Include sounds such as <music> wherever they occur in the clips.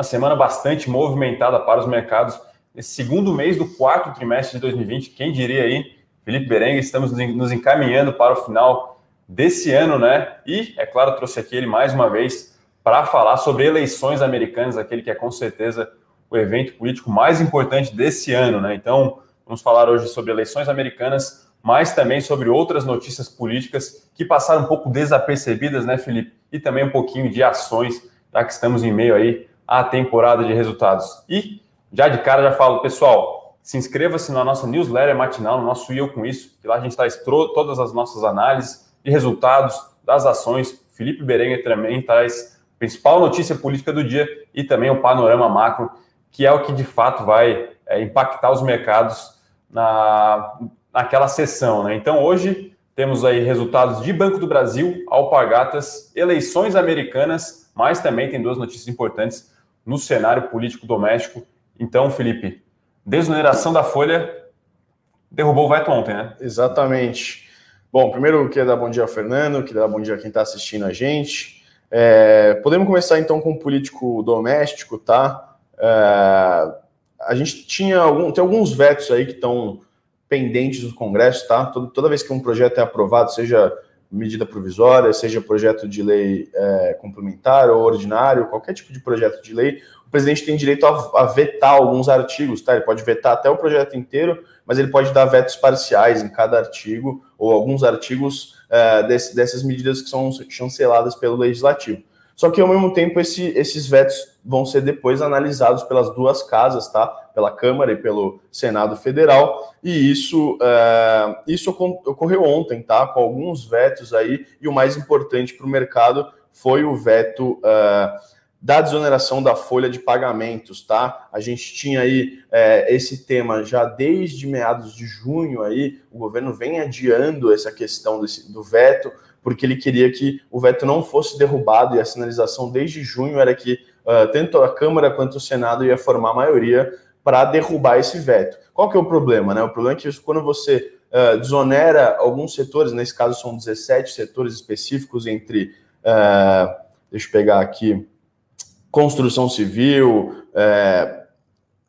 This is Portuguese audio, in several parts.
uma semana bastante movimentada para os mercados. Esse segundo mês do quarto trimestre de 2020, quem diria aí, Felipe Berengue, estamos nos encaminhando para o final desse ano, né? E, é claro, trouxe aqui ele mais uma vez para falar sobre eleições americanas, aquele que é com certeza o evento político mais importante desse ano, né? Então, vamos falar hoje sobre eleições americanas, mas também sobre outras notícias políticas que passaram um pouco desapercebidas, né, Felipe? E também um pouquinho de ações, já que estamos em meio aí à temporada de resultados. E já de cara já falo, pessoal, se inscreva-se na nossa newsletter matinal, no nosso Eu Com Isso, que lá a gente traz todas as nossas análises de resultados das ações. Felipe Berenguer também traz a principal notícia política do dia e também o panorama macro que é o que de fato vai é, impactar os mercados na, naquela sessão. Né? Então, hoje temos aí resultados de Banco do Brasil, Alpagatas, eleições americanas, mas também tem duas notícias importantes no cenário político doméstico. Então, Felipe, desoneração da Folha derrubou o veto ontem, né? Exatamente. Bom, primeiro queria dar bom dia ao Fernando, queria dar bom dia a quem está assistindo a gente. É, podemos começar então com o político doméstico, tá? É, a gente tinha algum, tem alguns vetos aí que estão pendentes do Congresso, tá? Toda, vez que um projeto é aprovado, seja medida provisória, seja projeto de lei é, complementar ou ordinário, qualquer tipo de projeto de lei, o presidente tem direito a, a, vetar alguns artigos, tá? Ele pode vetar até o projeto inteiro, mas ele pode dar vetos parciais em cada artigo ou alguns artigos é, desse, dessas medidas que são chanceladas pelo legislativo. Só que, ao mesmo tempo, esse, esses vetos vão ser depois analisados pelas duas casas, tá? Pela Câmara e pelo Senado Federal. E isso, é, isso ocorreu ontem, tá? Com alguns vetos aí. E o mais importante para o mercado foi o veto. É, da desoneração da folha de pagamentos, tá? A gente tinha aí é, esse tema já desde meados de junho aí, o governo vem adiando essa questão desse, do veto, porque ele queria que o veto não fosse derrubado e a sinalização desde junho era que uh, tanto a Câmara quanto o Senado ia formar maioria para derrubar esse veto. Qual que é o problema? Né? O problema é que quando você uh, desonera alguns setores, nesse caso são 17 setores específicos entre, uh, deixa eu pegar aqui, construção civil,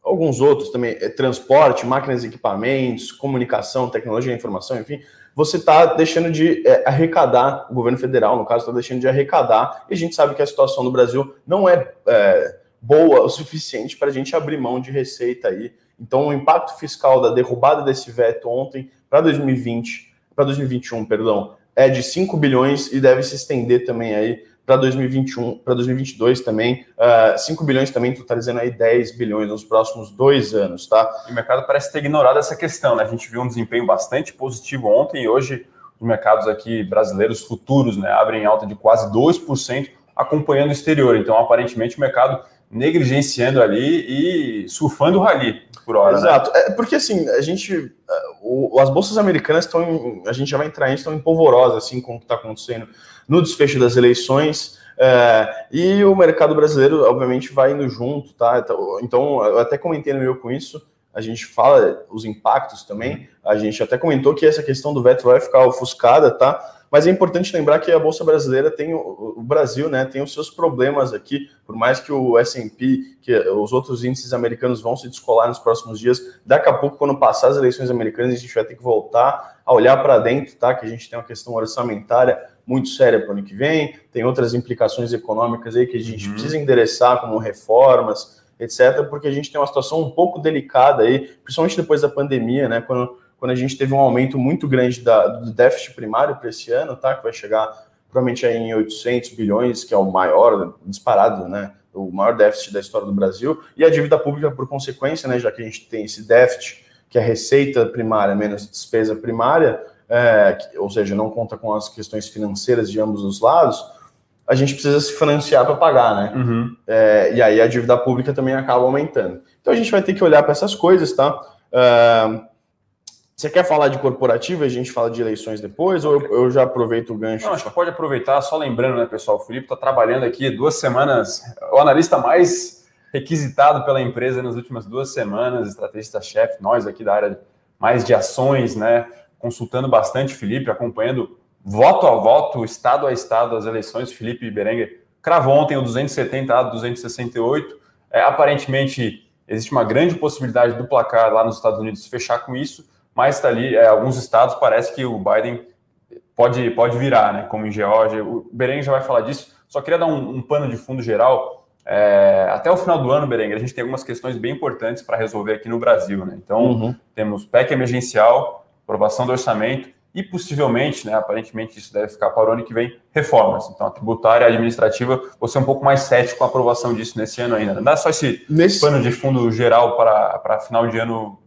alguns outros também, transporte, máquinas e equipamentos, comunicação, tecnologia, informação, enfim, você está deixando de é, arrecadar, o governo federal, no caso, está deixando de arrecadar, e a gente sabe que a situação no Brasil não é, é boa o suficiente para a gente abrir mão de receita aí. Então, o impacto fiscal da derrubada desse veto ontem para 2020, para 2021, perdão, é de 5 bilhões e deve se estender também aí para 2021, para 2022 também, uh, ah, 5 bilhões também, totalizando aí 10 bilhões nos próximos dois anos, tá? E o mercado parece ter ignorado essa questão, né? A gente viu um desempenho bastante positivo ontem e hoje os mercados aqui brasileiros futuros, né, abrem alta de quase 2%, acompanhando o exterior. Então, aparentemente, o mercado negligenciando ali e surfando o rally por hora. Né? Exato. Né? É porque assim, a gente. O, as bolsas americanas estão. A gente já vai entrar em estão em polvorosa, assim, com o que está acontecendo no desfecho das eleições. É, e o mercado brasileiro, obviamente, vai indo junto, tá? Então, então, eu até comentei no meu com isso. A gente fala os impactos também. A gente até comentou que essa questão do veto vai ficar ofuscada, tá? Mas é importante lembrar que a bolsa brasileira tem o, Brasil, né, tem os seus problemas aqui, por mais que o S&P, que os outros índices americanos vão se descolar nos próximos dias, daqui a pouco quando passar as eleições americanas, a gente vai ter que voltar a olhar para dentro, tá? Que a gente tem uma questão orçamentária muito séria para o ano que vem, tem outras implicações econômicas aí que a gente uhum. precisa endereçar, como reformas, etc, porque a gente tem uma situação um pouco delicada aí, principalmente depois da pandemia, né, quando quando a gente teve um aumento muito grande da, do déficit primário para esse ano, tá? Que vai chegar provavelmente aí em 800 bilhões, que é o maior disparado, né? O maior déficit da história do Brasil, e a dívida pública por consequência, né? Já que a gente tem esse déficit, que é receita primária menos despesa primária, é, que, ou seja, não conta com as questões financeiras de ambos os lados, a gente precisa se financiar para pagar, né? Uhum. É, e aí a dívida pública também acaba aumentando. Então a gente vai ter que olhar para essas coisas, tá? Uh, você quer falar de corporativo e a gente fala de eleições depois, ou eu, eu já aproveito o gancho? Não, acho que pode aproveitar, só lembrando, né, pessoal, o Felipe está trabalhando aqui duas semanas, o analista mais requisitado pela empresa nas últimas duas semanas, estrategista-chefe, nós aqui da área mais de ações, né, consultando bastante Felipe, acompanhando voto a voto, estado a estado as eleições, Felipe Berenguer cravou ontem o 270 a 268, É, aparentemente, existe uma grande possibilidade do placar lá nos Estados Unidos fechar com isso, mas está ali, é, alguns estados parece que o Biden pode, pode virar, né? Como em Geórgia. O Berenguer já vai falar disso. Só queria dar um, um pano de fundo geral. É, até o final do ano, Berenguer, a gente tem algumas questões bem importantes para resolver aqui no Brasil, né? Então, uhum. temos PEC emergencial, aprovação do orçamento e possivelmente, né, aparentemente isso deve ficar para o ano que vem, reformas. Então, a tributária a administrativa, você é um pouco mais cético com a aprovação disso nesse ano ainda. Não dá só esse nesse... pano de fundo geral para, para final de ano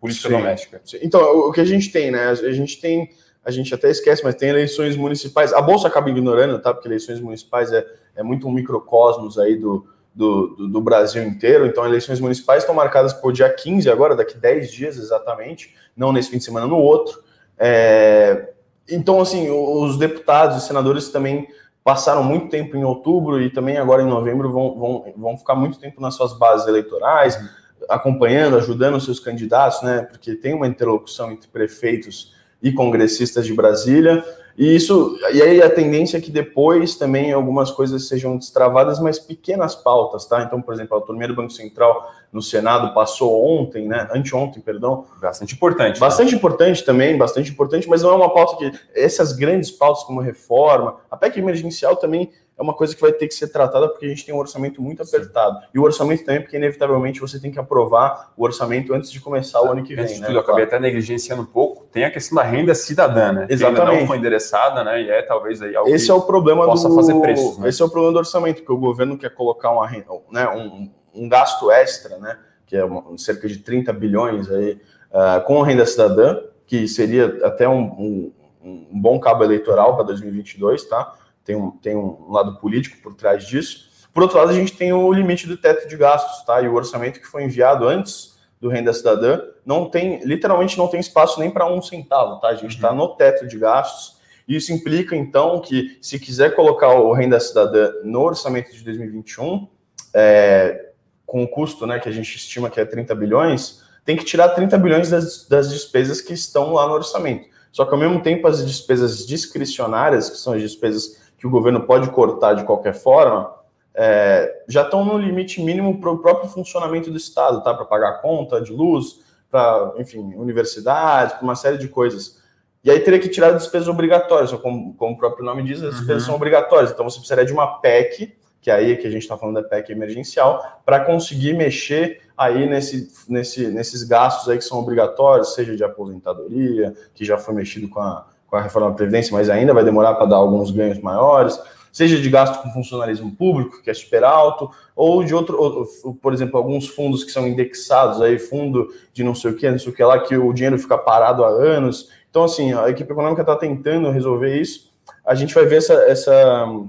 política Sim. doméstica. Sim. Então, o que a gente tem, né? A gente tem, a gente até esquece, mas tem eleições municipais. A Bolsa acaba ignorando, tá? Porque eleições municipais é, é muito um microcosmos aí do, do, do, do, Brasil inteiro. Então, eleições municipais estão marcadas para o dia 15, agora, daqui 10 dias exatamente, não nesse fim de semana, no outro. É, então, assim, os deputados e senadores também passaram muito tempo em outubro e também agora em novembro vão, vão, vão ficar muito tempo nas suas bases eleitorais, acompanhando, ajudando os seus candidatos, né? Porque tem uma interlocução entre prefeitos e congressistas de Brasília. E isso, e aí a tendência é que depois também algumas coisas sejam destravadas, mas pequenas pautas, tá? Então, por exemplo, a autonomia do Banco Central no Senado passou ontem, né? Anteontem, perdão. Bastante importante. Bastante né? importante também, bastante importante, mas não é uma pauta que. Essas grandes pautas como reforma, a PEC emergencial também é uma coisa que vai ter que ser tratada porque a gente tem um orçamento muito apertado. Sim. E o orçamento também, porque inevitavelmente você tem que aprovar o orçamento antes de começar o ano que vem. Antes de né? tudo, eu acabei até negligenciando um pouco. Tem a questão da renda cidadã, né? Exatamente. Que ainda não foi endereçada, né? E é talvez aí algo esse é o problema possa do... fazer preços. Né? Esse é o problema do orçamento, porque o governo quer colocar uma renda, né? um, um gasto extra, né? Que é uma, cerca de 30 bilhões aí, uh, com a renda cidadã, que seria até um, um, um bom cabo eleitoral para 2022, tá? Tem um, tem um lado político por trás disso. Por outro lado, a gente tem o limite do teto de gastos, tá? E o orçamento que foi enviado antes do Renda Cidadã não tem, literalmente não tem espaço nem para um centavo, tá? A gente está uhum. no teto de gastos. Isso implica, então, que se quiser colocar o Renda Cidadã no orçamento de 2021, é, com o custo né, que a gente estima que é 30 bilhões, tem que tirar 30 bilhões das, das despesas que estão lá no orçamento. Só que, ao mesmo tempo, as despesas discricionárias, que são as despesas que o governo pode cortar de qualquer forma, é, já estão no limite mínimo para o próprio funcionamento do Estado, tá? Para pagar conta de luz, para, enfim, universidades, para uma série de coisas. E aí teria que tirar despesas obrigatórias, como, como o próprio nome diz, as despesas uhum. são obrigatórias. Então você precisaria de uma PEC, que aí é que a gente está falando da PEC emergencial, para conseguir mexer aí nesse, nesse, nesses gastos aí que são obrigatórios, seja de aposentadoria, que já foi mexido com a com a reforma da Previdência, mas ainda vai demorar para dar alguns ganhos maiores, seja de gasto com funcionalismo público, que é super alto, ou de outro, ou, por exemplo, alguns fundos que são indexados, aí fundo de não sei o que, não sei o que lá, que o dinheiro fica parado há anos. Então, assim, a equipe econômica está tentando resolver isso. A gente vai ver essa, essa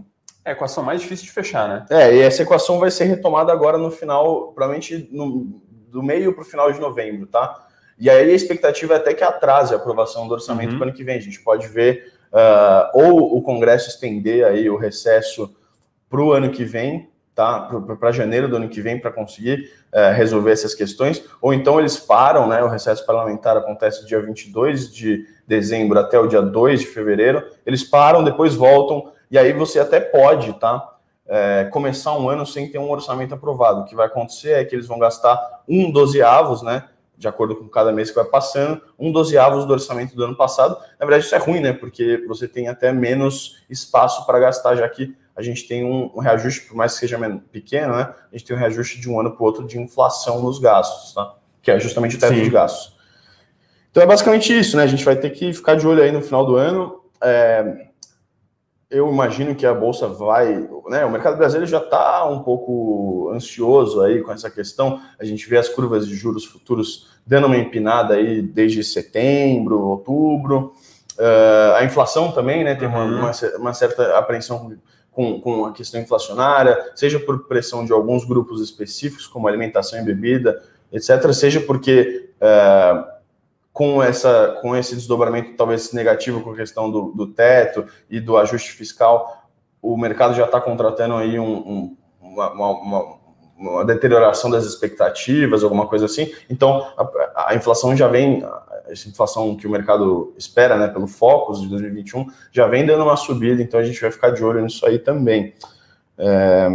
é a equação mais difícil de fechar, né? É, e essa equação vai ser retomada agora no final, provavelmente no, do meio para o final de novembro, tá? E aí a expectativa é até que atrase a aprovação do orçamento uhum. para o ano que vem. A gente pode ver uh, ou o Congresso estender aí o recesso para o ano que vem, tá? Para janeiro do ano que vem, para conseguir uh, resolver essas questões, ou então eles param, né? O recesso parlamentar acontece dia 22 de dezembro até o dia 2 de fevereiro, eles param, depois voltam, e aí você até pode, tá? É, começar um ano sem ter um orçamento aprovado. O que vai acontecer é que eles vão gastar um dozeavos, né? De acordo com cada mês que vai passando, um dozeavos do orçamento do ano passado. Na verdade, isso é ruim, né? Porque você tem até menos espaço para gastar, já que a gente tem um, um, reajuste, por mais que seja pequeno, né? A gente tem um reajuste de um ano para o outro de inflação nos gastos, tá? Que é justamente o teto Sim. de gastos. Então é basicamente isso, né? A gente vai ter que ficar de olho aí no final do ano. É, eu imagino que a bolsa vai, né? O mercado brasileiro já está um pouco ansioso aí com essa questão. A gente vê as curvas de juros futuros dando uma empinada aí desde setembro, outubro. Uh, a inflação também, né? Tem uma, uhum. uma, uma certa apreensão com, com a questão inflacionária, seja por pressão de alguns grupos específicos, como alimentação e bebida, etc., seja porque uh, com, essa, com esse desdobramento talvez negativo com a questão do, do teto e do ajuste fiscal, o mercado já está contratando aí um, um, uma, uma, uma, deterioração das expectativas, alguma coisa assim. Então, a, a, inflação já vem, essa inflação que o mercado espera, né, pelo Focus de 2021, já vem dando uma subida, então a gente vai ficar de olho nisso aí também. É,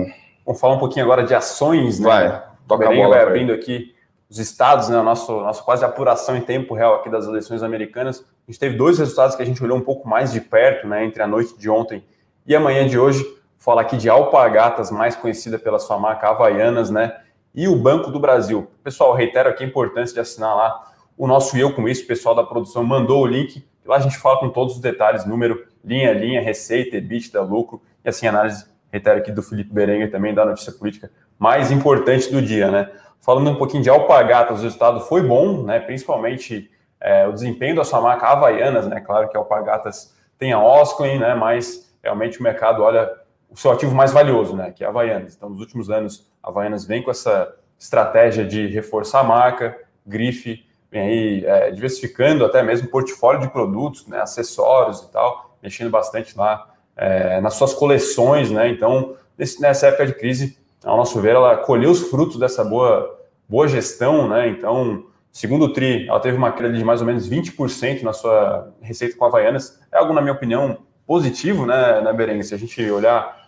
Vamos falar um pouquinho agora de ações, né? Vai, toca a bola. vai abrindo aqui os estados, né? Nosso, nosso quase apuração em tempo real aqui das eleições americanas. A gente teve dois resultados que a gente olhou um pouco mais de perto, né? Entre a noite de ontem e amanhã de hoje. Vou falar aqui de Alpagatas, mais conhecida pela sua marca Havaianas, né? E o Banco do Brasil. Pessoal, reitero aqui a importância de assinar lá o nosso Eu Com Isso. O pessoal da produção mandou o link. Lá a gente fala com todos os detalhes, número, linha a linha, receita, EBITDA, lucro e assim análise reitero aqui do Felipe Berenguer também da notícia política mais importante do dia, né? Falando um pouquinho de Alpagatas, o resultado foi bom, né? Principalmente é, o desempenho da sua marca Havaianas, né? Claro que Alpagatas tem a Osclen, né? Mas realmente o mercado olha o seu ativo mais valioso, né? Que é a Havaianas. Então, nos últimos anos, a Havaianas vem com essa estratégia de reforçar a marca, grife, vem aí é, diversificando até mesmo portfólio de produtos, né? Acessórios e tal, mexendo bastante lá é, nas suas coleções, né? Então, nesse, nessa época de crise, ao nosso ver, ela colheu os frutos dessa boa, boa gestão, né? Então, segundo o TRI, ela teve uma queda de mais ou menos 20% na sua receita com Havaianas. É algo, na minha opinião, positivo, né, né Berengue? Se a gente olhar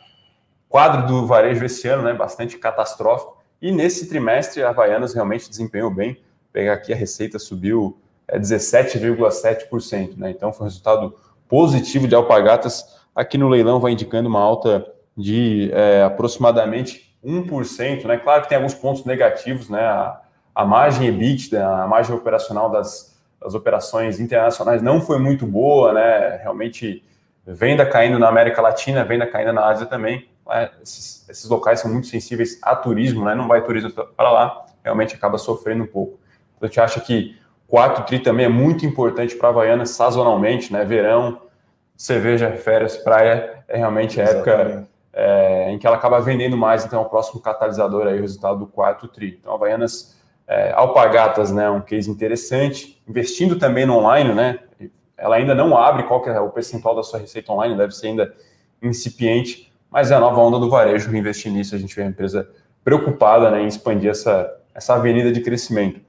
quadro do varejo esse ano, né, bastante catastrófico. E nesse trimestre, a Havaianas realmente desempenhou bem. Pegar aqui, a receita subiu é, 17,7%, né? Então, foi um resultado positivo de Alpagatas Aqui no leilão vai indicando uma alta de é, aproximadamente 1%, né? Claro que tem alguns pontos negativos, né? A, a margem EBITDA, a margem operacional das, das operações internacionais não foi muito boa, né? Realmente venda caindo na América Latina, venda caindo na Ásia também. Né? Esses, esses, locais são muito sensíveis a turismo, né? Não vai turismo para lá, realmente acaba sofrendo um pouco. Então, a gente acha que 4 tri também é muito importante para a Havaiana sazonalmente, né? Verão, cerveja, férias, praia, é realmente a época é, em que ela acaba vendendo mais, então é o próximo catalisador aí, o resultado do quarto TRI. Então, Havaianas é, Alpagatas, né, um case interessante, investindo também no online, né, ela ainda não abre qual que é o percentual da sua receita online, deve ser ainda incipiente, mas é a nova onda do varejo, investir nisso, a gente vê a empresa preocupada né, em expandir essa, essa avenida de crescimento.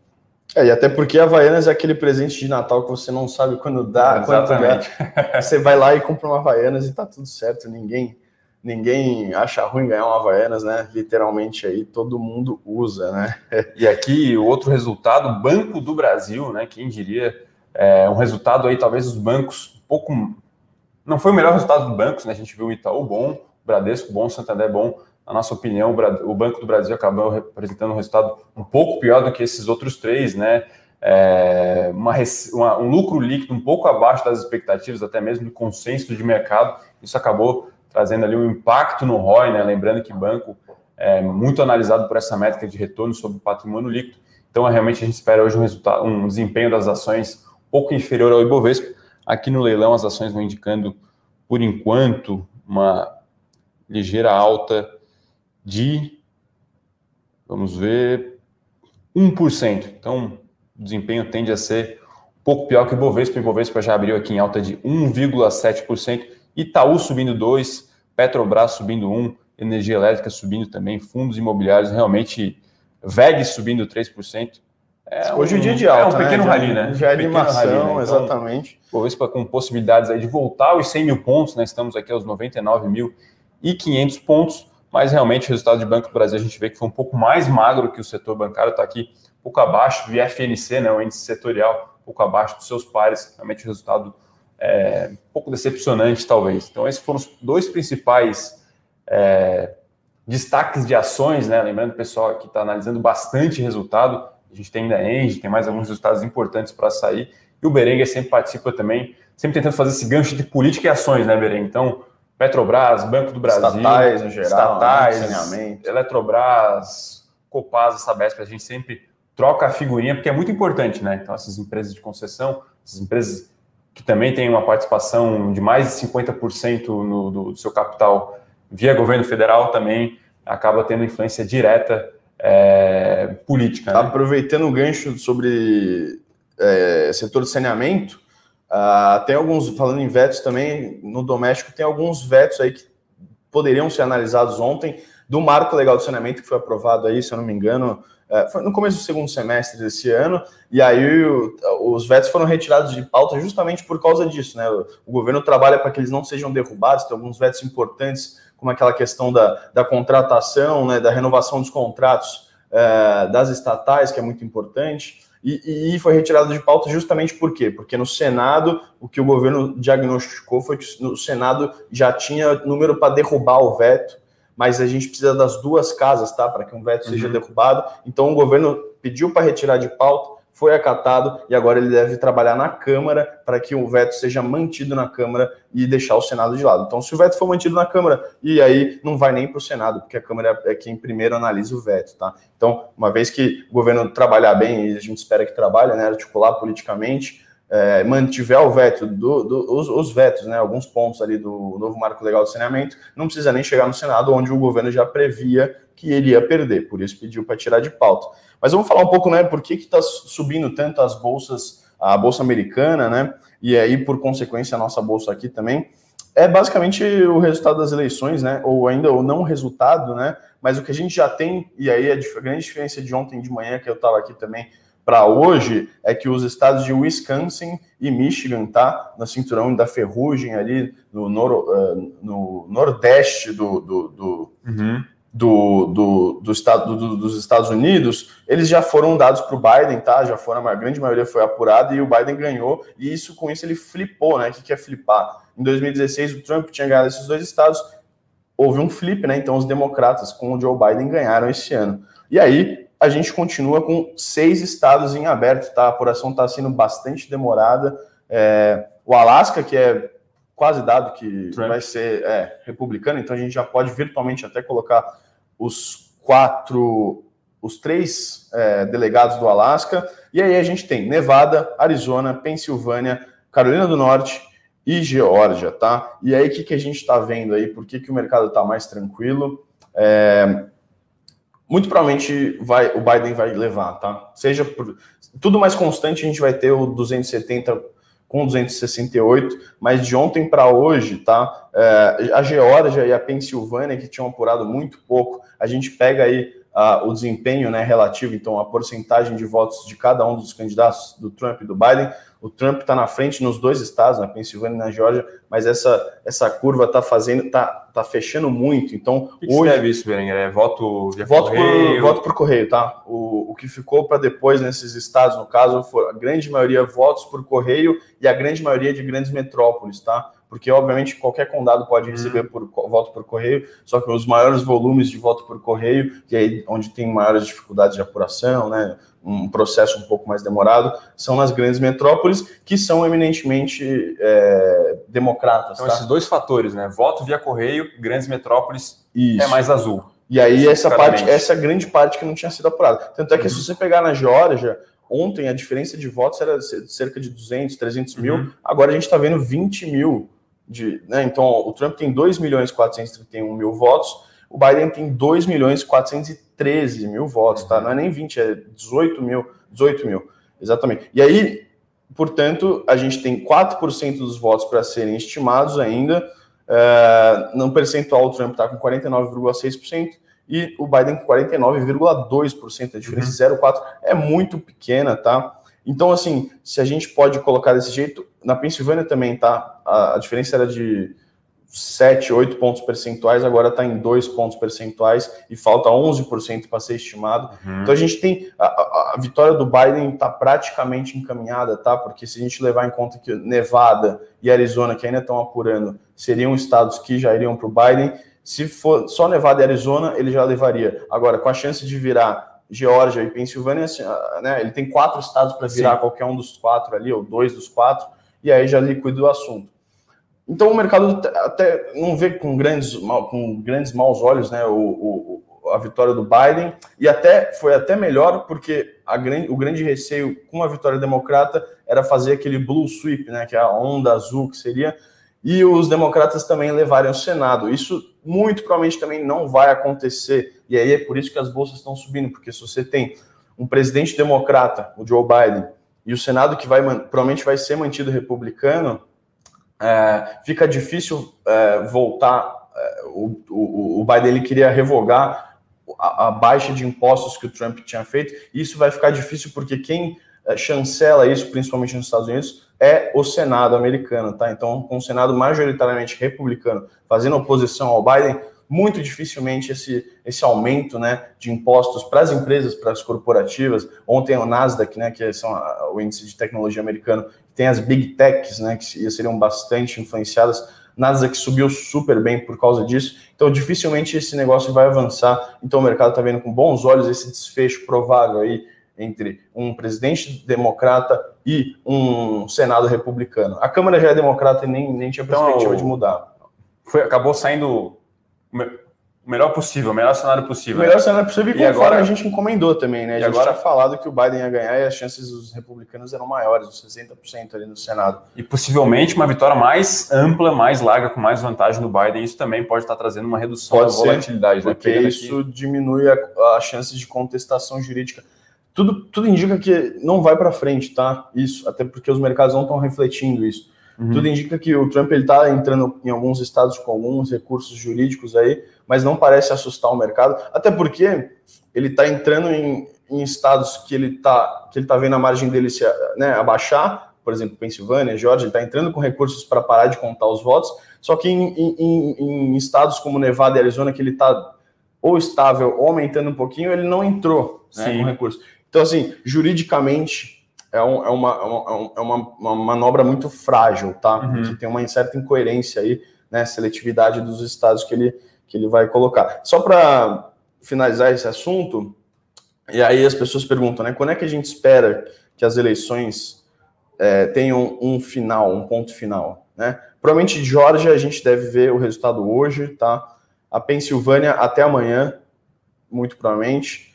É, e até porque a Havaianas é aquele presente de Natal que você não sabe quando dá, Exatamente. quando Você vai lá e compra uma Havaianas e tá tudo certo, ninguém ninguém acha ruim ganhar uma Havaianas, né? Literalmente aí todo mundo usa, né? E aqui outro resultado, Banco do Brasil, né? Quem diria, é um resultado aí talvez os bancos um pouco não foi o melhor resultado dos bancos, né? A gente viu o Itaú bom, o Bradesco bom, o Santander bom, na nossa opinião, o Banco do Brasil acabou representando um resultado um pouco pior do que esses outros três, né? É, uma, uma, um lucro líquido um pouco abaixo das expectativas, até mesmo do consenso de mercado. Isso acabou trazendo ali um impacto no ROI, né? Lembrando que banco é muito analisado por essa métrica de retorno sobre o patrimônio líquido. Então, realmente, a gente espera hoje um, resultado, um desempenho das ações um pouco inferior ao Ibovespa. Aqui no leilão, as ações vão indicando, por enquanto, uma ligeira alta de, vamos ver, 1%. Então, o desempenho tende a ser um pouco pior que o Bovespa. O Bovespa já abriu aqui em alta de 1,7%. Itaú subindo 2%, Petrobras subindo 1%, energia elétrica subindo também, fundos imobiliários realmente, VEG subindo 3%. É Hoje um, dia de alta, é um pequeno né? rally, né? Já é animação, rally, né? então, exatamente. Bovespa com possibilidades aí de voltar aos 100 mil pontos, né? Estamos aqui aos 99.500 pontos mas realmente o resultado de Banco do Brasil a gente vê que foi um pouco mais magro que o setor bancário, está aqui um pouco abaixo do IFNC, né, o índice setorial, um pouco abaixo dos seus pares, realmente o resultado é um pouco decepcionante, talvez. Então, esses foram os dois principais é, destaques de ações, né? Lembrando, o pessoal que está analisando bastante resultado, a gente tem ainda a Engie, tem mais alguns resultados importantes para sair, e o Berenguer sempre participa também, sempre tentando fazer esse gancho de política e ações, né, Berenguer? Então, Petrobras, Banco do Brasil, estatais em geral, né? estatais, Eletrobras, Copasa, Sabesp, a gente sempre troca a figurinha porque é muito importante, né? Então essas empresas de concessão, essas empresas que também têm uma participação de mais de 50% no, do, do, seu capital via governo federal também acaba tendo influência direta é, política. Né? Aproveitando o gancho sobre é, setor de saneamento, Uh, tem alguns, falando em vetos também, no doméstico, tem alguns vetos aí que poderiam ser analisados ontem, do marco legal de saneamento que foi aprovado aí, se eu não me engano, foi no começo do segundo semestre desse ano, e aí os vetos foram retirados de pauta justamente por causa disso, né? O, o governo trabalha para que eles não sejam derrubados, tem alguns vetos importantes, como aquela questão da, da contratação, né, da renovação dos contratos é, das estatais, que é muito importante. E, e, foi retirado de pauta justamente por quê? Porque no Senado, o que o governo diagnosticou foi que no Senado já tinha número para derrubar o veto, mas a gente precisa das duas casas, tá? Para que um veto uhum. seja derrubado. Então o governo pediu para retirar de pauta, foi acatado e agora ele deve trabalhar na Câmara para que o veto seja mantido na Câmara e deixar o Senado de lado. Então, se o veto for mantido na Câmara, e aí não vai nem para o Senado, porque a Câmara é quem primeiro analisa o veto, tá? Então, uma vez que o governo trabalhar bem, e a gente espera que trabalhe, né, articular politicamente, é, mantiver o veto, do, do, os, os, vetos, né, alguns pontos ali do novo marco legal de saneamento, não precisa nem chegar no Senado, onde o governo já previa que ele ia perder, por isso pediu para tirar de pauta. Mas vamos falar um pouco, né, por que está subindo tanto as bolsas, a bolsa americana, né, e aí, por consequência, a nossa bolsa aqui também. É basicamente o resultado das eleições, né, ou ainda o não resultado, né, mas o que a gente já tem, e aí a grande diferença de ontem de manhã, que eu estava aqui também, para hoje é que os estados de Wisconsin e Michigan, tá? No cinturão da ferrugem ali, no, nor, uh, no nordeste do, do, do, uhum do, do, do estado, do, dos Estados Unidos, eles já foram dados para o Biden, tá? Já foram, a grande maioria foi apurada e o Biden ganhou, e isso com isso ele flipou, né? O que é flipar? Em 2016, o Trump tinha ganhado esses dois estados, houve um flip, né? Então os democratas com o Joe Biden ganharam esse ano. E aí a gente continua com seis estados em aberto, tá? A apuração está sendo bastante demorada. É, o Alasca, que é quase dado que Trump. vai ser é, republicano, então a gente já pode virtualmente até colocar os quatro, os três é, delegados do Alasca, e aí a gente tem Nevada, Arizona, Pensilvânia, Carolina do Norte e Geórgia, tá? E aí o que, que a gente está vendo aí? Por que, que o mercado está mais tranquilo? É, muito provavelmente vai, o Biden vai levar, tá? Seja por tudo mais constante, a gente vai ter o 270 com 268, mas de ontem para hoje, tá? É, a Geórgia e a Pensilvânia, que tinham apurado muito pouco, a gente pega aí uh, o desempenho né, relativo, então a porcentagem de votos de cada um dos candidatos, do Trump e do Biden. O Trump está na frente nos dois estados, na Pensilvânia e na Geórgia, mas essa, essa curva está fazendo, tá, tá fechando muito. Então, o que hoje isso, Berenguer? É voto via voto correio? Por, voto por correio, tá? O, o que ficou para depois nesses estados, no caso, foi a grande maioria votos por correio e a grande maioria de grandes metrópoles, tá? Porque obviamente qualquer condado pode uhum. receber por voto por correio, só que os maiores volumes de voto por correio, e aí onde tem maiores dificuldades de apuração, né, um processo um pouco mais demorado, são nas grandes metrópoles, que são eminentemente é, democratas. Então, tá? esses dois fatores, né? Voto via correio, grandes metrópoles Isso. é mais azul. E aí, essa parte, essa é grande parte que não tinha sido apurada. Tanto é que, uhum. se você pegar na Geórgia, ontem a diferença de votos era cerca de 200, 300 mil, uhum. agora a gente está vendo 20 mil de, né, então o Trump tem 2 milhões 431 mil votos, o Biden tem 2 milhões 413 mil votos, tá? Não é nem 20, é 18 mil, 18 mil, exatamente. E aí, portanto, a gente tem 4% dos votos para serem estimados ainda, é, no percentual o Trump está com 49,6% e o Biden com 49,2%, a diferença uhum. 0,4 é muito pequena, tá? Então, assim, se a gente pode colocar desse jeito, na Pensilvânia também, tá? A, a diferença era de 7, 8 pontos percentuais, agora está em 2 pontos percentuais e falta 11% para ser estimado. Uhum. Então a gente tem a, a, vitória do Biden está praticamente encaminhada, tá? Porque se a gente levar em conta que Nevada e Arizona, que ainda estão apurando, seriam estados que já iriam para o Biden, se for só Nevada e Arizona, ele já levaria. Agora, com a chance de virar Geórgia e Pensilvânia, assim, ah, né, ele tem quatro estados para virar Sim. qualquer um dos quatro ali, ou dois dos quatro, e aí já liquida o assunto. Então o mercado até não vê com grandes, com grandes maus olhos né, o, o, a vitória do Biden, e até foi até melhor, porque a grande, o grande receio com a vitória democrata era fazer aquele blue sweep, né, que é a onda azul que seria, e os democratas também levarem ao Senado. Isso muito provavelmente também não vai acontecer. E aí é por isso que as bolsas estão subindo, porque se você tem um presidente democrata, o Joe Biden, e o Senado que vai provavelmente vai ser mantido republicano, é, fica difícil é, voltar. É, o, o, o, Biden ele queria revogar a, a, baixa de impostos que o Trump tinha feito, e isso vai ficar difícil porque quem é, chancela isso, principalmente nos Estados Unidos, é o Senado americano, tá? Então, com o Senado majoritariamente republicano fazendo oposição ao Biden, muito dificilmente esse, esse aumento né, de impostos para as empresas, para as corporativas. Ontem o Nasdaq, né, que são o índice de tecnologia americano, tem as big techs, né, que seriam bastante influenciadas. Nasdaq subiu super bem por causa disso. Então, dificilmente esse negócio vai avançar. Então, o mercado está vendo com bons olhos esse desfecho provável aí entre um presidente democrata e um Senado republicano. A Câmara já é democrata e nem, nem tinha então, perspectiva então, de mudar. Foi, acabou saindo o melhor possível, o melhor cenário possível. O melhor cenário possível e, e agora a gente encomendou também, né? A gente agora tinha falado que o Biden ia ganhar e as chances dos republicanos eram maiores, uns 60% ali no Senado. E possivelmente uma vitória mais ampla, mais larga, com mais vantagem do Biden. Isso também pode estar trazendo uma redução pode da volatilidade, ser, né? Porque isso aqui... diminui a, a chance de contestação jurídica. Tudo, tudo indica que não vai para frente, tá? Isso, até porque os mercados não estão refletindo isso. Uhum. Tudo indica que o Trump está entrando em alguns estados com alguns recursos jurídicos aí mas não parece assustar o mercado, até porque ele está entrando em, em, estados que ele está que ele tá vendo a margem dele se né, abaixar, por exemplo, Pensilvânia, Georgia, ele está entrando com recursos para parar de contar os votos, só que em, em, em estados como Nevada e Arizona, que ele está ou estável ou aumentando um pouquinho, ele não entrou né, com recursos. Então, assim, juridicamente, é, um, é, uma, é, uma, é uma, uma, manobra muito frágil, tá? Uhum. Que tem uma certa incoerência aí, né? Seletividade dos estados que ele, que ele vai colocar. Só para finalizar esse assunto, e aí as pessoas perguntam, né? Quando é que a gente espera que as eleições é, tenham um final, um ponto final, né? Provavelmente Georgia a gente deve ver o resultado hoje, tá? A Pensilvânia até amanhã, muito provavelmente.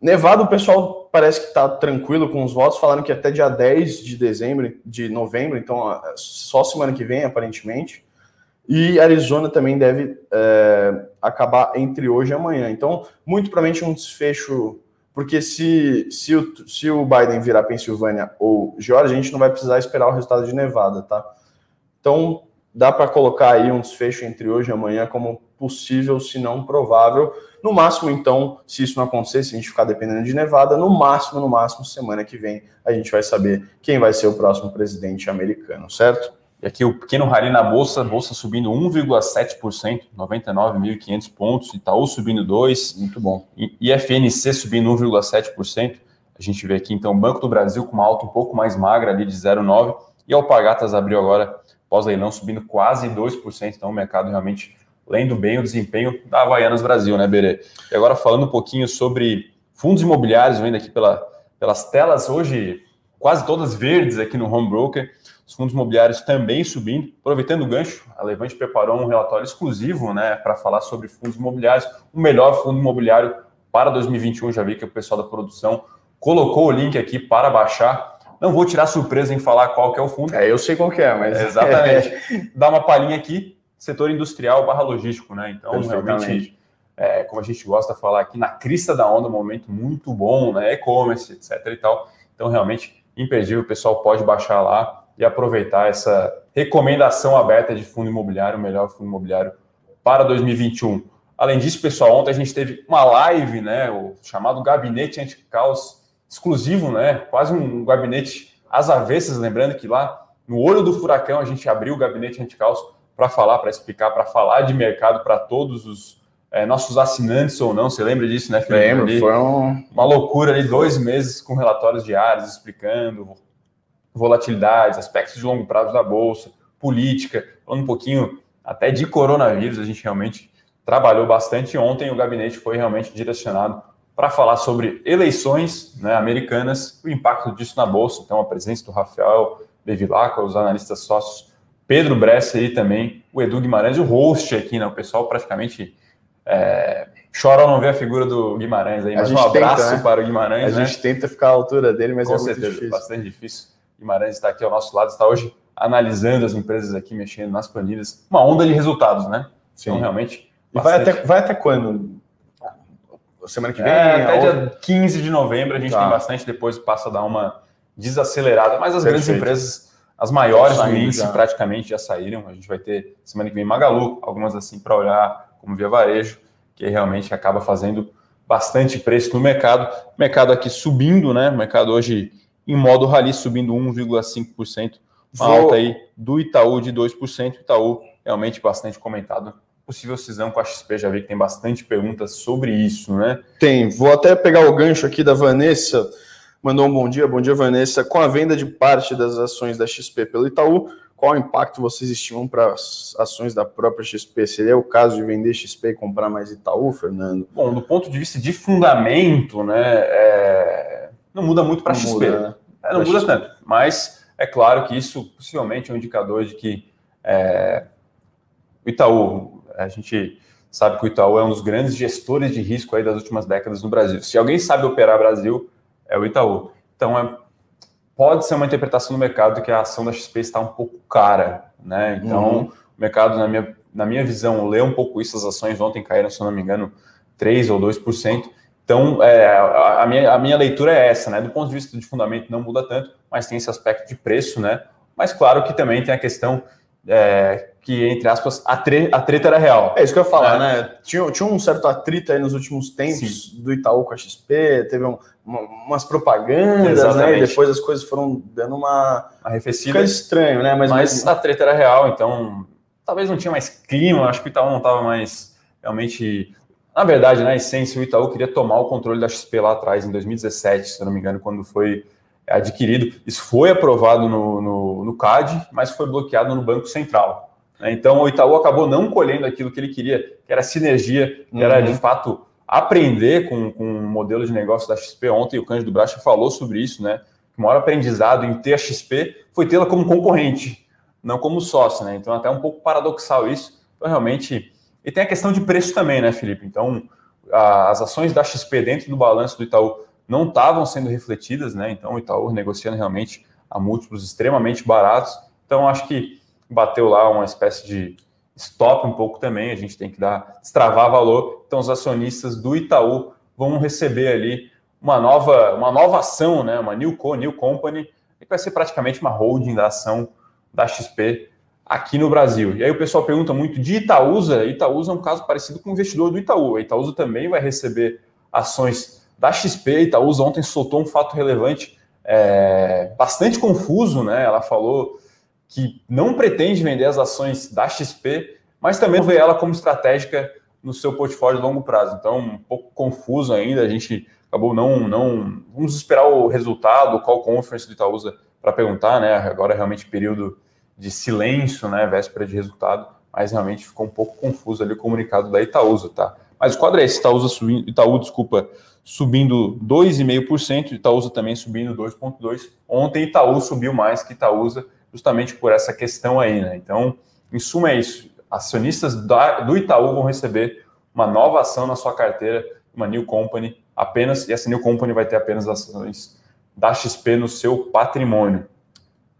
Nevada, o pessoal parece que está tranquilo com os votos, falaram que até dia 10 de dezembro, de novembro, então só semana que vem, aparentemente. E Arizona também deve é, acabar entre hoje e amanhã. Então, muito provavelmente um desfecho, porque se, se, o, se o Biden virar Pensilvânia ou Georgia, a gente não vai precisar esperar o resultado de Nevada, tá? Então, dá para colocar aí um desfecho entre hoje e amanhã como possível, se não provável. No máximo, então, se isso não acontecer, se a gente ficar dependendo de Nevada, no máximo, no máximo, semana que vem, a gente vai saber quem vai ser o próximo presidente americano, certo? E aqui o pequeno rally na bolsa, bolsa subindo 1,7%, 99.500 pontos, Itaú subindo 2%, muito bom. E FNC subindo 1,7%. A gente vê aqui então o Banco do Brasil com uma alta um pouco mais magra ali de 0,9%, e a Alpagatas abriu agora pós-leilão subindo quase 2%, então o mercado realmente lendo bem o desempenho da Havaianas Brasil, né, Berê? E agora falando um pouquinho sobre fundos imobiliários, vendo aqui pela, pelas telas, hoje quase todas verdes aqui no Home Broker, os fundos imobiliários também subindo. Aproveitando o gancho, a Levante preparou um relatório exclusivo né, para falar sobre fundos imobiliários, o melhor fundo imobiliário para 2021. Já vi que o pessoal da produção colocou o link aqui para baixar. Não vou tirar surpresa em falar qual que é o fundo. É, eu sei qual que é, mas... Exatamente. <laughs> Dá uma palhinha aqui, setor industrial barra logístico, né? Então, realmente, é, como a gente gosta de falar aqui, na crista da onda, um momento muito bom, né? E-commerce, etc e tal. Então, realmente, imperdível, o pessoal pode baixar lá e aproveitar essa recomendação aberta de fundo imobiliário, o melhor fundo imobiliário para 2021. Além disso, pessoal, ontem a gente teve uma live, né, o chamado gabinete anti-caos exclusivo, né, quase um gabinete às avessas, lembrando que lá no olho do furacão a gente abriu o gabinete anti-caos para falar, para explicar, para falar de mercado para todos os é, nossos assinantes ou não. Você lembra disso, né, Felipe? Lembro, foi um... uma loucura ali, dois meses com relatórios diários explicando volatilidades, aspectos de longo prazo da bolsa, política, falando um pouquinho até de coronavírus, a gente realmente trabalhou bastante. Ontem o gabinete foi realmente direcionado para falar sobre eleições né, americanas, o impacto disso na bolsa. Então, a presença do Rafael Bevilacqua, os analistas sócios, Pedro Bresser e também o Edu Guimarães, o host aqui, né? O pessoal praticamente é, chora ao não ver a figura do Guimarães aí. Mas um abraço tenta, né? para o Guimarães. A né? gente tenta ficar à altura dele, mas Com é certeza, difícil. bastante difícil. Guimarães está aqui ao nosso lado, está hoje analisando as empresas aqui, mexendo nas planilhas. Uma onda de resultados, né? Sim. Então, realmente. E vai até, vai até quando? Semana que vem? É, até dia 15 de novembro a gente tá. tem bastante, depois passa a dar uma desacelerada. Mas as Perfeito. grandes empresas, as maiores do índice, praticamente já saíram. A gente vai ter semana que vem Magalu, algumas assim para olhar, como Via Varejo, que realmente acaba fazendo bastante preço no mercado. O mercado aqui subindo, né? O mercado hoje em modo rally, subindo 1,5%. Uma Vou... alta aí do Itaú de 2%. Itaú realmente bastante comentado. Possível cisão com a XP, já vi que tem bastante perguntas sobre isso, né? Tem. Vou até pegar o gancho aqui da Vanessa. Mandou um bom dia. Bom dia, Vanessa. Com a venda de parte das ações da XP pelo Itaú, qual impacto vocês estimam para as ações da própria XP? Seria o caso de vender XP e comprar mais Itaú, Fernando? Bom, do ponto de vista de fundamento, né, é... não muda muito para a XP. Muda, né? é, não muda XP. tanto, mas é claro que isso possivelmente é um indicador de que é... o Itaú, a gente sabe que o Itaú é um dos grandes gestores de risco aí das últimas décadas no Brasil. Se alguém sabe operar Brasil, é o Itaú. Então, é pode ser uma interpretação do mercado que a ação da XP está um pouco cara, né? Então, uhum. o mercado, na minha, na minha visão, lê um pouco isso, as ações ontem caíram, se eu não me engano, 3 ou 2%. Então, é, a, a, minha, a minha leitura é essa, né? Do ponto de vista de fundamento, não muda tanto, mas tem esse aspecto de preço, né? Mas claro que também tem a questão é, que, entre aspas, a, tre a treta era real. É isso que eu ia falar, é. né? Tinha, tinha um certo atrito aí nos últimos tempos Sim. do Itaú com a XP, teve um, uma, umas propagandas, Exatamente. né? E depois as coisas foram dando uma arrefecida. Fica estranho, né? Mas, mas, mas a treta era real, então talvez não tinha mais clima, acho que o Itaú não estava mais realmente. Na verdade, na essência, o Itaú queria tomar o controle da XP lá atrás, em 2017, se eu não me engano, quando foi adquirido. Isso foi aprovado no, no, no CAD, mas foi bloqueado no Banco Central. Né? Então, o Itaú acabou não colhendo aquilo que ele queria, que era sinergia, que uhum. era de fato aprender com, com o modelo de negócio da XP. Ontem o Cândido Bracha falou sobre isso, né? O maior aprendizado em ter a XP foi tê-la como concorrente, não como sócio, né? Então, até um pouco paradoxal isso. Então, realmente. E tem a questão de preço também, né, Felipe? Então, a, as ações da XP dentro do balanço do Itaú não estavam sendo refletidas, né? Então, o Itaú negociando realmente a múltiplos extremamente baratos. Então, acho que bateu lá uma espécie de stop um pouco também, a gente tem que dar destravar valor. Então, os acionistas do Itaú vão receber ali uma nova, uma nova ação, né? Uma new, co, new company, que vai ser praticamente uma holding da ação da XP aqui no Brasil. E aí o pessoal pergunta muito de Itaúsa. Itaúsa é um caso parecido com o investidor do Itaú. A Itaúsa também vai receber ações da XP. Itaúsa ontem soltou um fato relevante, é, bastante confuso, né? Ela falou que não pretende vender as ações da XP, mas também vê ela como estratégica no seu portfólio de longo prazo. Então, um pouco confuso ainda, a gente acabou não. não vamos esperar o resultado, qual conference do Itaúsa para perguntar, né? Agora é realmente período de silêncio, né? Véspera de resultado, mas realmente ficou um pouco confuso ali o comunicado da Itaúsa, tá? Mas o quadro é esse, Itaúsa subindo, Itaú, desculpa, subindo 2,5%, Itaúsa também subindo 2,2%. Ontem Itaú subiu mais que Itaúsa, justamente por essa questão aí, né? Então, em suma é isso. Acionistas do Itaú vão receber uma nova ação na sua carteira, uma new company, apenas, e essa new company vai ter apenas ações da XP no seu patrimônio.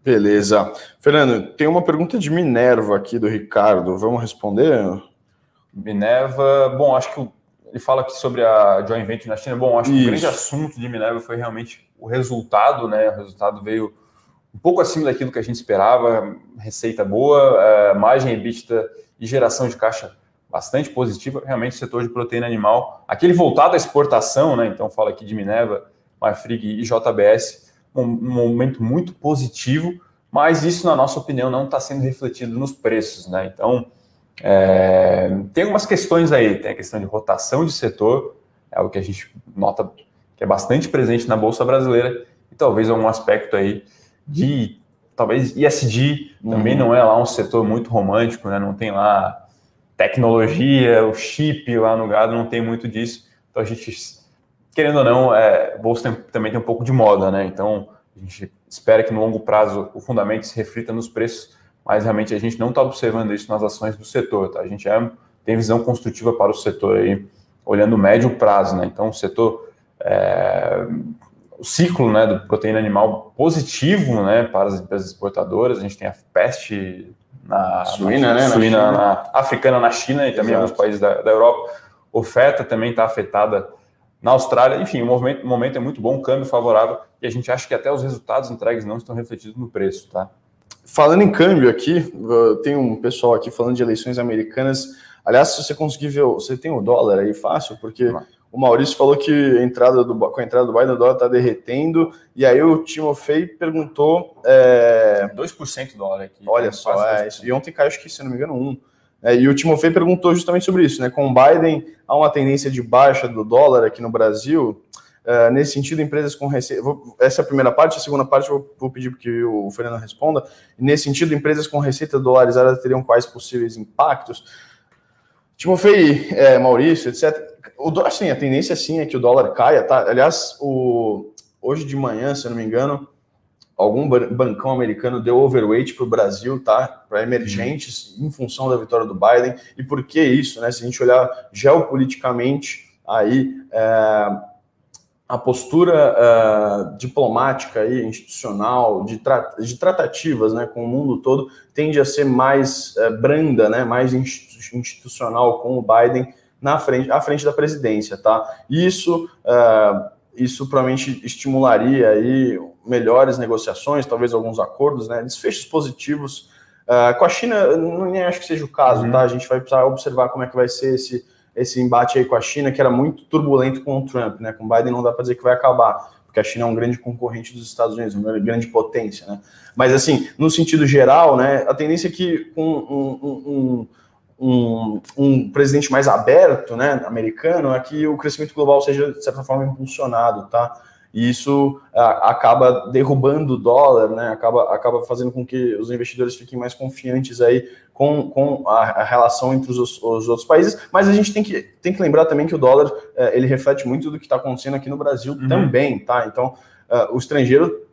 Beleza. Fernando, tem uma pergunta de Minerva aqui do Ricardo. Vamos responder? Minerva, bom, acho que ele fala aqui sobre a joint venture na China. Bom, acho Isso. que o grande assunto de Minerva foi realmente o resultado, né? O resultado veio um pouco acima daquilo que a gente esperava, receita boa, é, margem EBITDA e geração de caixa bastante positiva. Realmente, o setor de proteína animal, aquele voltado à exportação, né? Então, fala aqui de Minerva, Marfrig e JBS, um, momento muito positivo, mas isso, na nossa opinião, não está sendo refletido nos preços, né? Então, é, tem algumas questões aí, tem a questão de rotação de setor, é algo que a gente nota que é bastante presente na Bolsa Brasileira, e talvez algum aspecto aí de talvez ISD também uhum. não é lá um setor muito romântico, né? Não tem lá tecnologia, o chip lá no gado, não tem muito disso. Então a gente, querendo ou não, é, bolsa tem, também tem um pouco de moda, né? Então a gente espera que no longo prazo o fundamento se reflita nos preços, mas realmente a gente não está observando isso nas ações do setor, tá? A gente é, tem visão construtiva para o setor aí, olhando médio prazo, né? Então o setor é, o ciclo né, do proteína animal positivo né, para as empresas exportadoras. A gente tem a peste na suína, na, né, suína na na, africana na China e também em alguns países da, da Europa. Oferta também está afetada na Austrália. Enfim, o momento, o momento é muito bom, um câmbio favorável e a gente acha que até os resultados entregues não estão refletidos no preço. Tá? Falando em câmbio aqui, tem um pessoal aqui falando de eleições americanas. Aliás, se você conseguir ver, você tem o dólar aí fácil, porque O Maurício falou que a entrada do, com a entrada do Biden o dólar está derretendo. E aí o Timofei perguntou. É... 2% do dólar aqui. Olha só, é, isso. e ontem caiu, acho que, se não me engano, 1. É, e o Timofei perguntou justamente sobre isso, né? Com o Biden, há uma tendência de baixa do dólar aqui no Brasil. Uh, nesse sentido, empresas com receita. Essa é a primeira parte, a segunda parte eu vou pedir que o Fernando responda. nesse sentido, empresas com receita dolarizada teriam quais possíveis impactos? Timofei, é, Maurício, etc. O dólar, sim, a tendência sim é que o dólar caia, tá? Aliás, o, hoje de manhã, se eu não me engano, algum bancão americano deu overweight para o Brasil, tá? Para emergentes, em função da vitória do Biden. E por que isso, né? Se a gente olhar geopoliticamente, aí. É a postura uh, diplomática e institucional de, tra de tratativas né, com o mundo todo tende a ser mais uh, branda, né, mais institucional com o Biden na frente, à frente da presidência, tá? Isso, uh, isso provavelmente estimularia aí melhores negociações, talvez alguns acordos, né, desfechos positivos. com a China, não nem acho que seja o caso, uhum. tá? A gente vai precisar observar como é que vai ser esse esse embate aí com a China, que era muito turbulento com o Trump, né? Com o Biden não dá para dizer que vai acabar, porque a China é um grande concorrente dos Estados Unidos, uma grande potência, né? Mas, assim, no sentido geral, né, a tendência é que com um, um, um, um, presidente mais aberto, né, americano, é que o crescimento global seja, de certa forma, impulsionado, tá? E isso a, acaba derrubando o dólar, né? Acaba, acaba fazendo com que os investidores fiquem mais confiantes aí com, com a, a relação entre os, os, outros países. Mas a gente tem que, tem que lembrar também que o dólar é, ele reflete muito do que está acontecendo aqui no Brasil uhum. também, tá? Então, uh, o estrangeiro,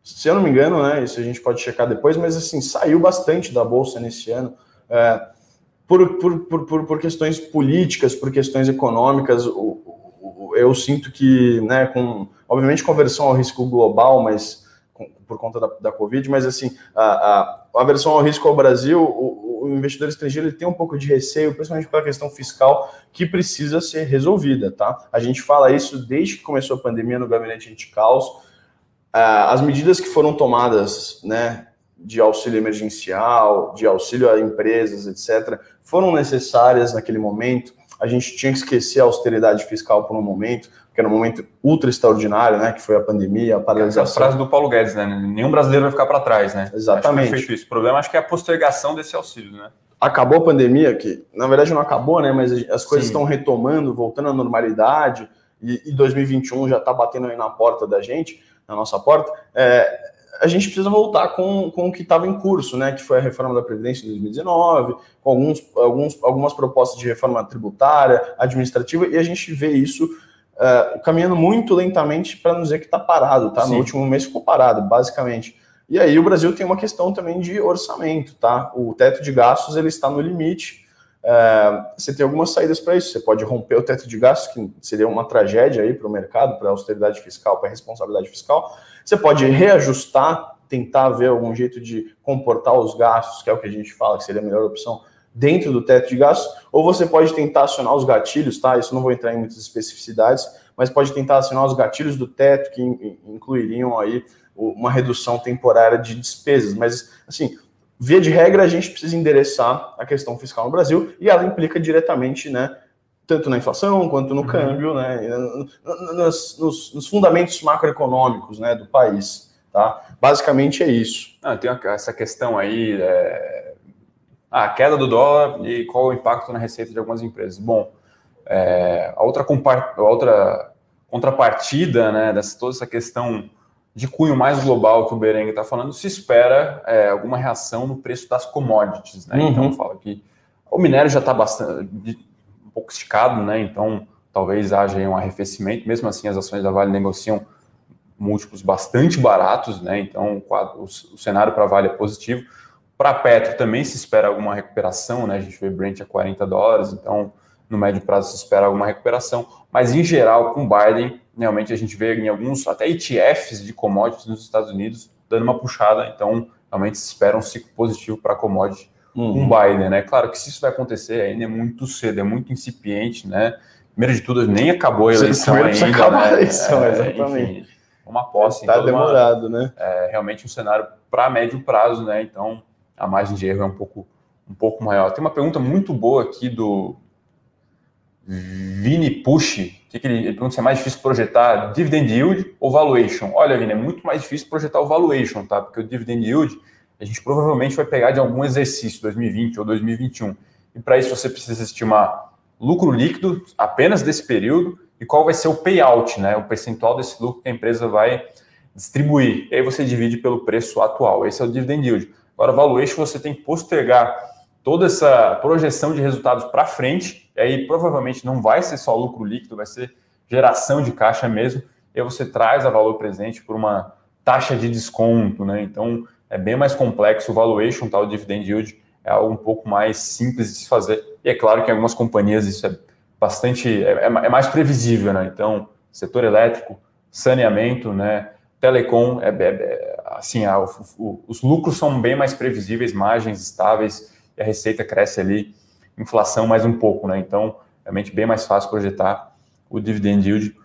se eu não me engano, né? Isso a gente pode checar depois, mas assim, saiu bastante da Bolsa nesse ano. Uh, por, por, por, por, questões políticas, por questões econômicas, eu sinto que, né, com obviamente conversão ao risco global, mas por conta da, da Covid, mas assim, a, a, a aversão ao risco ao Brasil, o, o, investidor estrangeiro ele tem um pouco de receio, principalmente pela questão fiscal, que precisa ser resolvida, tá? A gente fala isso desde que começou a pandemia no gabinete anti-caos. As medidas que foram tomadas, né, de auxílio emergencial, de auxílio a empresas, etc., foram necessárias naquele momento. A gente tinha que esquecer a austeridade fiscal por um momento que era um momento ultra extraordinário, né? Que foi a pandemia, a paralisação. Essa frase do Paulo Guedes, né? Nenhum brasileiro vai ficar para trás, né? Exatamente. Acho isso. O problema acho que é a postergação desse auxílio, né? Acabou a pandemia, que na verdade não acabou, né? Mas as coisas Sim. estão retomando, voltando à normalidade, e, e 2021 já está batendo aí na porta da gente, na nossa porta. É, a gente precisa voltar com, com o que estava em curso, né? Que foi a reforma da Previdência de 2019, com alguns, alguns, algumas propostas de reforma tributária, administrativa, e a gente vê isso uh, caminhando muito lentamente para não dizer que está parado, tá? Sim. No último mês ficou parado, basicamente. E aí o Brasil tem uma questão também de orçamento, tá? O teto de gastos ele está no limite. Uh, você tem algumas saídas para isso. Você pode romper o teto de gastos, que seria uma tragédia aí para o mercado, para a austeridade fiscal, para a responsabilidade fiscal. Você pode reajustar, tentar ver algum jeito de comportar os gastos, que é o que a gente fala que seria a melhor opção dentro do teto de gastos, ou você pode tentar acionar os gatilhos, tá? Isso não vou entrar em muitas especificidades, mas pode tentar acionar os gatilhos do teto que incluiriam aí uma redução temporária de despesas. Mas, assim, via de regra, a gente precisa endereçar a questão fiscal no Brasil e ela implica diretamente, né? Tanto na inflação quanto no uhum. câmbio, né? Nos, nos, nos, fundamentos macroeconômicos né, do país. Tá? Basicamente é isso. Ah, tem essa questão aí. É ah, a queda do dólar e qual o impacto na receita de algumas empresas. Bom, é, a, outra a outra contrapartida né, dessa toda essa questão de cunho mais global que o Berengue está falando, se espera é, alguma reação no preço das commodities. Né? Uhum. Então, fala que o minério já está bastante pouco esticado, né? então talvez haja um arrefecimento. Mesmo assim, as ações da Vale negociam múltiplos bastante baratos, né? então o, quadro, o cenário para a Vale é positivo. Para a Petro também se espera alguma recuperação, né? A gente vê Brent a 40 dólares, então no médio prazo se espera alguma recuperação, mas em geral, com Biden, realmente a gente vê em alguns, até ETFs de commodities nos Estados Unidos, dando uma puxada, então realmente se espera um ciclo positivo para commodity uhum. com Biden, né? Claro que se isso vai acontecer ainda é muito cedo, é muito incipiente, né? Primeiro de tudo, nem acabou a eleição ainda, acabar né? a eleição, é, exatamente. Enfim, uma posse. Está demorado, uma, né? É realmente um cenário para médio prazo, né? Então, a margem de erro é um pouco, um pouco maior. Tem uma pergunta muito boa aqui do Vini Push, que, que ele, ele pergunta se é mais difícil projetar dividend yield ou valuation. Olha, Vini, é muito mais difícil projetar o valuation, tá? Porque o dividend yield a gente provavelmente vai pegar de algum exercício, 2020 ou 2021. E para isso você precisa estimar lucro líquido apenas desse período e qual vai ser o payout, né? O percentual desse lucro que a empresa vai distribuir. E aí você divide pelo preço atual. Esse é o dividend yield. Agora, valuation você tem que postergar toda essa projeção de resultados para frente, e aí provavelmente não vai ser só lucro líquido, vai ser geração de caixa mesmo, e aí você traz a valor presente por uma taxa de desconto, né? Então é bem mais complexo o valuation, tal, tá? o dividend yield é algo um pouco mais simples de se fazer. E é claro que em algumas companhias isso é bastante, é, é, é mais previsível, né? Então, setor elétrico, saneamento, né? Telecom, é, é, é assim, a, o, os lucros são bem mais previsíveis, margens estáveis, e a receita cresce ali, inflação mais um pouco, né? Então, realmente bem mais fácil projetar o dividend yield.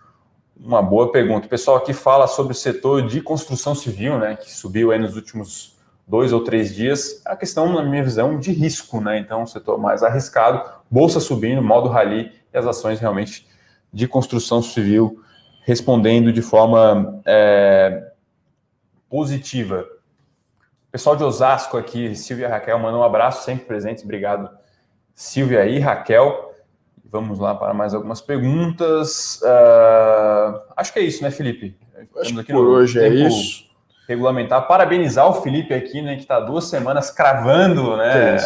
Uma boa pergunta. O pessoal aqui fala sobre o setor de construção civil, né? Que subiu aí nos últimos dois ou três dias, a questão, na minha visão, de risco, né? Então, setor mais arriscado, bolsa subindo, modo rally e as ações realmente de construção civil respondendo de forma é, positiva. Pessoal de Osasco aqui, Silvia e Raquel, mandam um abraço, sempre presentes. Obrigado, Silvia e Raquel. Vamos lá para mais algumas perguntas. Uh, acho que é isso, né, Felipe? Acho que por hoje é isso regulamentar. Parabenizar o Felipe aqui, né, que está duas semanas cravando, né?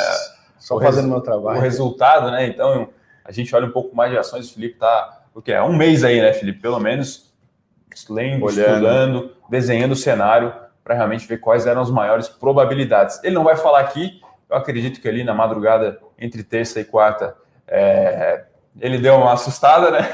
Só fazendo meu trabalho. O resultado, né? Então, a gente olha um pouco mais de ações. O Felipe está, o que é? Um mês aí, né, Felipe? Pelo menos lendo, Olhando. estudando, desenhando o cenário para realmente ver quais eram as maiores probabilidades. Ele não vai falar aqui, eu acredito que ali na madrugada, entre terça e quarta, é, ele deu uma assustada, né?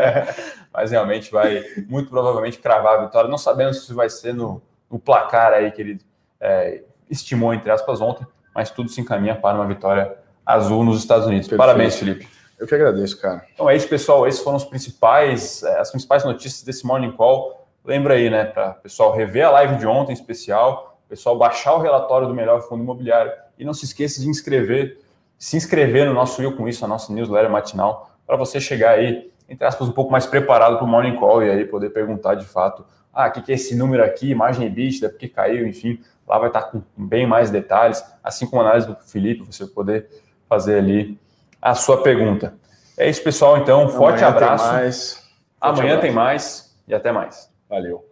<laughs> Mas realmente vai, muito provavelmente, cravar a vitória. Não sabemos se vai ser no, no placar aí que ele é, estimou, entre aspas, ontem, mas tudo se encaminha para uma vitória azul nos Estados Unidos. Perfeito. Parabéns, Felipe. Eu que agradeço, cara. Então é isso, pessoal. Esses foram os principais, é, as principais notícias desse Morning Call. Lembra aí, né, para o pessoal rever a live de ontem, em especial, pessoal baixar o relatório do melhor fundo imobiliário e não se esqueça de inscrever, se inscrever no nosso Eu Com Isso, a nossa newsletter matinal, para você chegar aí, entre aspas, um pouco mais preparado para o Morning Call e aí poder perguntar de fato ah, o que, que é esse número aqui, margem EBITDA, por que caiu, enfim, lá vai estar com bem mais detalhes, assim como a análise do Felipe, você poder fazer ali a sua pergunta. É isso, pessoal, então, forte Amanhã abraço. Tem mais. Forte Amanhã abraço. tem mais e até mais. Valeu.